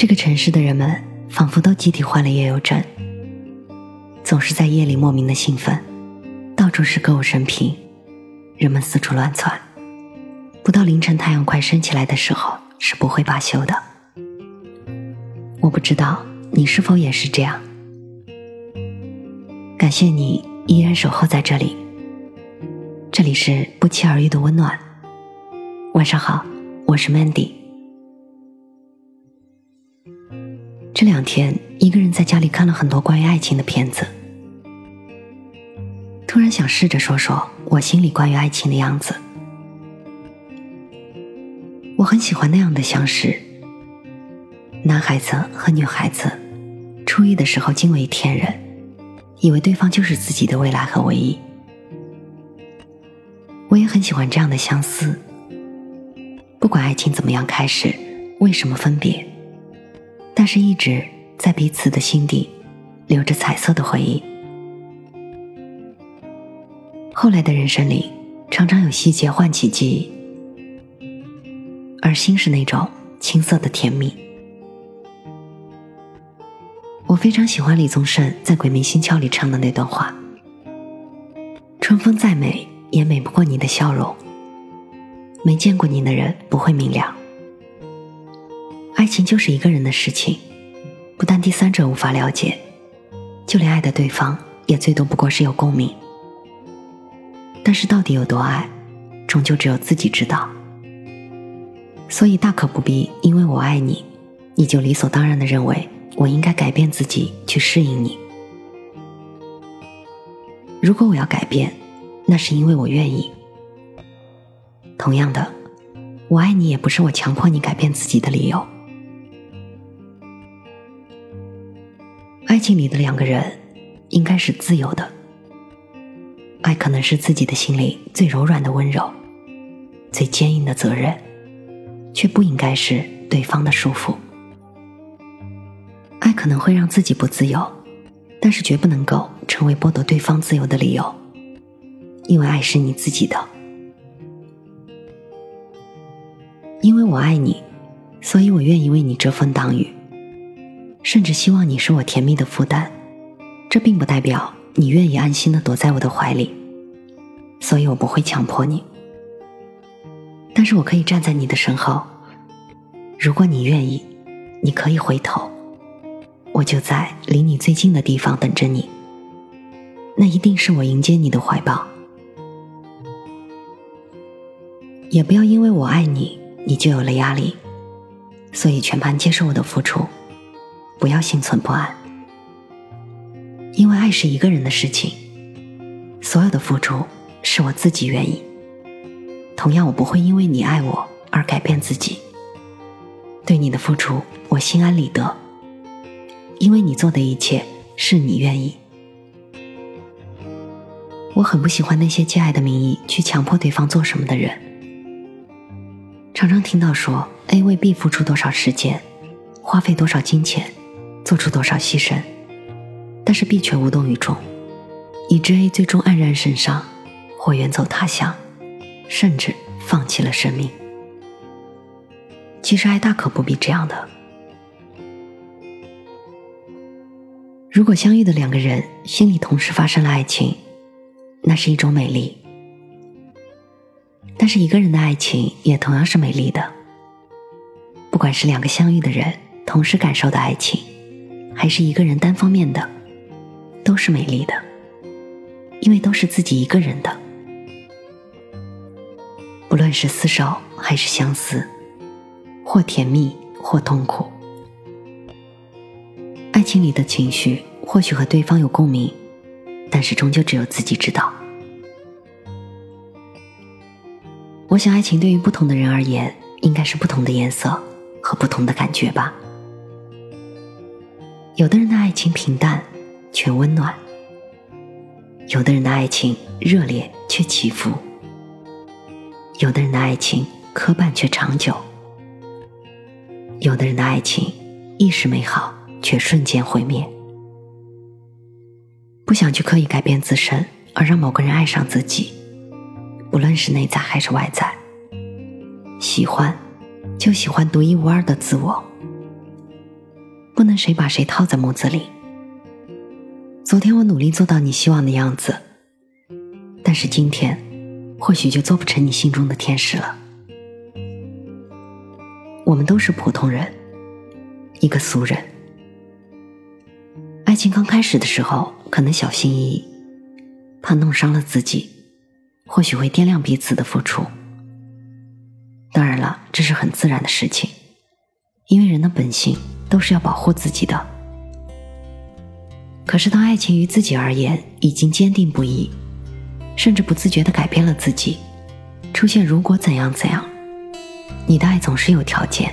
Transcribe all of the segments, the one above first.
这个城市的人们仿佛都集体患了夜游症，总是在夜里莫名的兴奋，到处是歌舞升平，人们四处乱窜，不到凌晨太阳快升起来的时候是不会罢休的。我不知道你是否也是这样。感谢你依然守候在这里。这里是不期而遇的温暖。晚上好，我是 Mandy。这两天一个人在家里看了很多关于爱情的片子，突然想试着说说我心里关于爱情的样子。我很喜欢那样的相识：男孩子和女孩子初遇的时候惊为天人。以为对方就是自己的未来和唯一，我也很喜欢这样的相思。不管爱情怎么样开始，为什么分别，但是一直在彼此的心底留着彩色的回忆。后来的人生里，常常有细节唤起记忆，而心是那种青涩的甜蜜。我非常喜欢李宗盛在《鬼迷心窍》里唱的那段话：“春风再美，也美不过你的笑容。没见过你的人不会明了。爱情就是一个人的事情，不但第三者无法了解，就连爱的对方也最多不过是有共鸣。但是到底有多爱，终究只有自己知道。所以大可不必因为我爱你，你就理所当然的认为。”我应该改变自己去适应你。如果我要改变，那是因为我愿意。同样的，我爱你也不是我强迫你改变自己的理由。爱情里的两个人应该是自由的，爱可能是自己的心里最柔软的温柔，最坚硬的责任，却不应该是对方的束缚。爱可能会让自己不自由，但是绝不能够成为剥夺对方自由的理由。因为爱是你自己的，因为我爱你，所以我愿意为你遮风挡雨，甚至希望你是我甜蜜的负担。这并不代表你愿意安心的躲在我的怀里，所以我不会强迫你。但是我可以站在你的身后，如果你愿意，你可以回头。我就在离你最近的地方等着你，那一定是我迎接你的怀抱。也不要因为我爱你，你就有了压力，所以全盘接受我的付出，不要心存不安。因为爱是一个人的事情，所有的付出是我自己愿意。同样，我不会因为你爱我而改变自己。对你的付出，我心安理得。因为你做的一切是你愿意，我很不喜欢那些借爱的名义去强迫对方做什么的人。常常听到说 A 为 B 付出多少时间，花费多少金钱，做出多少牺牲，但是 B 却无动于衷，以致 A 最终黯然神伤，或远走他乡，甚至放弃了生命。其实爱大可不必这样的。如果相遇的两个人心里同时发生了爱情，那是一种美丽。但是一个人的爱情也同样是美丽的。不管是两个相遇的人同时感受的爱情，还是一个人单方面的，都是美丽的，因为都是自己一个人的。不论是厮守还是相思，或甜蜜或痛苦。爱情里的情绪或许和对方有共鸣，但是终究只有自己知道。我想，爱情对于不同的人而言，应该是不同的颜色和不同的感觉吧。有的人的爱情平淡却温暖，有的人的爱情热烈却起伏，有的人的爱情磕绊却长久，有的人的爱情一时美好。却瞬间毁灭。不想去刻意改变自身，而让某个人爱上自己，不论是内在还是外在。喜欢，就喜欢独一无二的自我。不能谁把谁套在模子里。昨天我努力做到你希望的样子，但是今天或许就做不成你心中的天使了。我们都是普通人，一个俗人。爱情刚开始的时候，可能小心翼翼，怕弄伤了自己，或许会掂量彼此的付出。当然了，这是很自然的事情，因为人的本性都是要保护自己的。可是，当爱情于自己而言已经坚定不移，甚至不自觉的改变了自己，出现如果怎样怎样，你的爱总是有条件。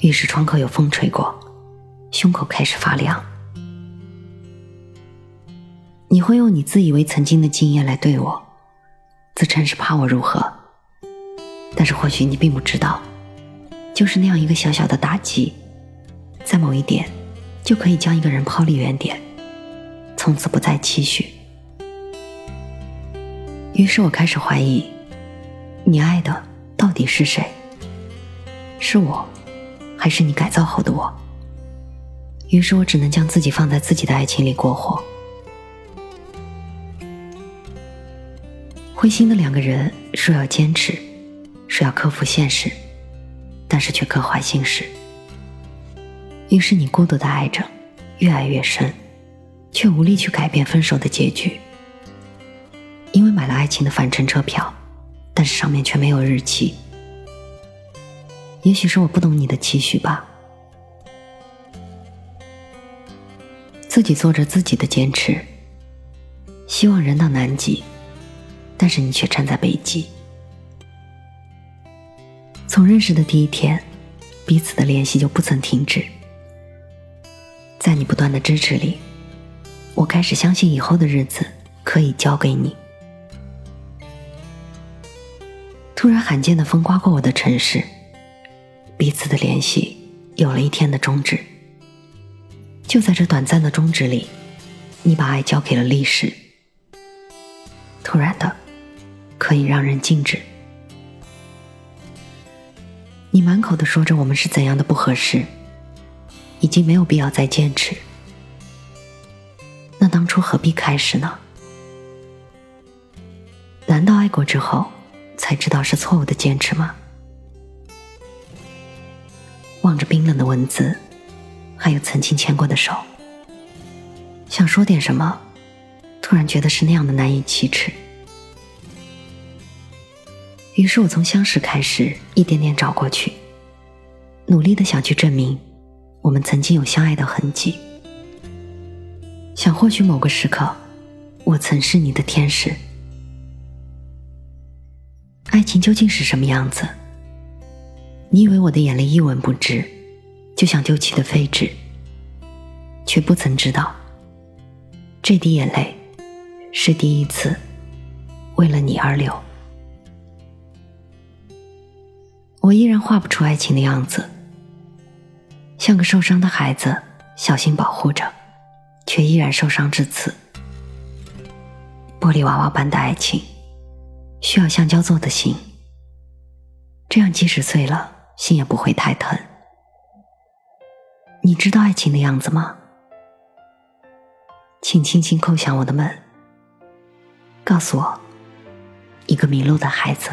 浴室窗口有风吹过，胸口开始发凉。你会用你自以为曾经的经验来对我，自称是怕我如何，但是或许你并不知道，就是那样一个小小的打击，在某一点。就可以将一个人抛离原点，从此不再期许。于是我开始怀疑，你爱的到底是谁？是我，还是你改造后的我？于是我只能将自己放在自己的爱情里过活。灰心的两个人说要坚持，说要克服现实，但是却各怀心事。于是你孤独的爱着，越爱越深，却无力去改变分手的结局。因为买了爱情的返程车票，但是上面却没有日期。也许是我不懂你的期许吧。自己做着自己的坚持，希望人到南极，但是你却站在北极。从认识的第一天，彼此的联系就不曾停止。在你不断的支持里，我开始相信以后的日子可以交给你。突然罕见的风刮过我的城市，彼此的联系有了一天的终止。就在这短暂的终止里，你把爱交给了历史。突然的，可以让人静止。你满口的说着我们是怎样的不合适。已经没有必要再坚持，那当初何必开始呢？难道爱过之后才知道是错误的坚持吗？望着冰冷的文字，还有曾经牵过的手，想说点什么，突然觉得是那样的难以启齿。于是我从相识开始，一点点找过去，努力的想去证明。我们曾经有相爱的痕迹，想或许某个时刻，我曾是你的天使。爱情究竟是什么样子？你以为我的眼泪一文不值，就像丢弃的废纸，却不曾知道，这滴眼泪是第一次为了你而流。我依然画不出爱情的样子。像个受伤的孩子，小心保护着，却依然受伤至此。玻璃娃娃般的爱情，需要橡胶做的心，这样即使碎了，心也不会太疼。你知道爱情的样子吗？请轻轻叩响我的门，告诉我，一个迷路的孩子。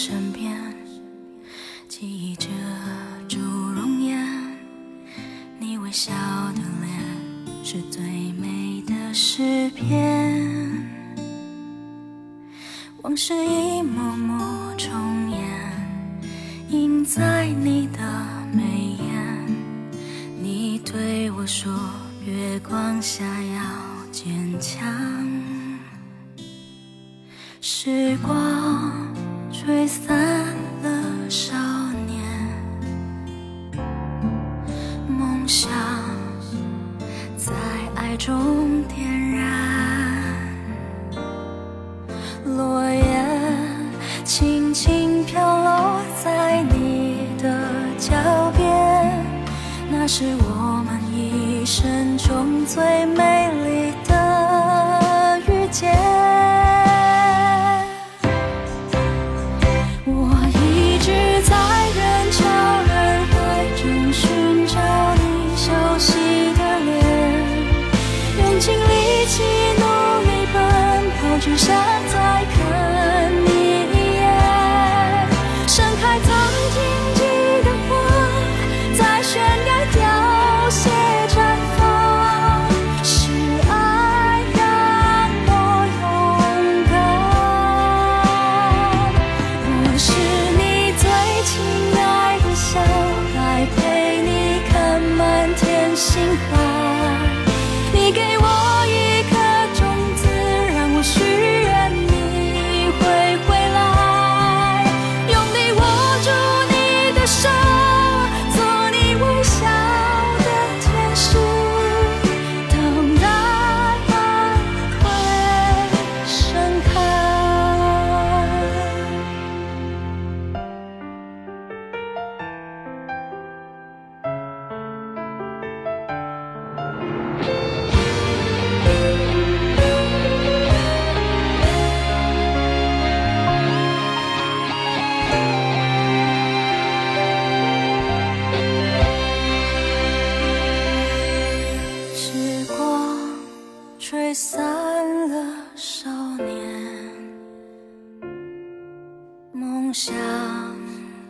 身边记忆遮住容颜你微笑的脸是最美的诗篇往事一幕幕重演映在你的眉眼你对我说月光下要坚强。时光是我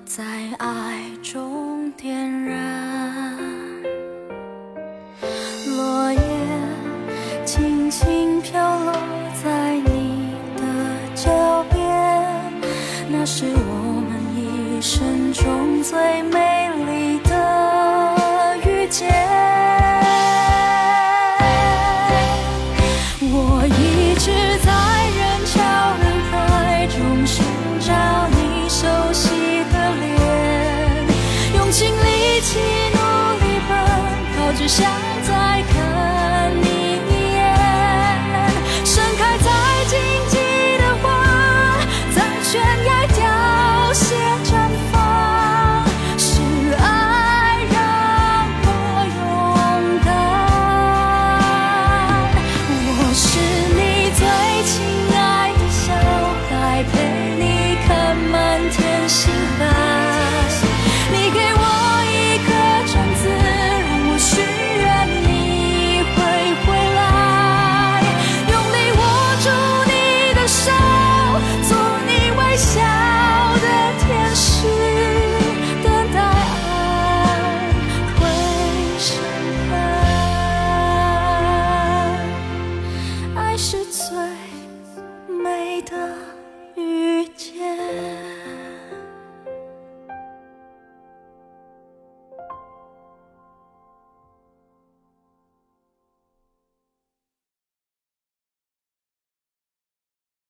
在爱中点燃。落叶轻轻飘落在你的脚边那是我们一生中最美。下。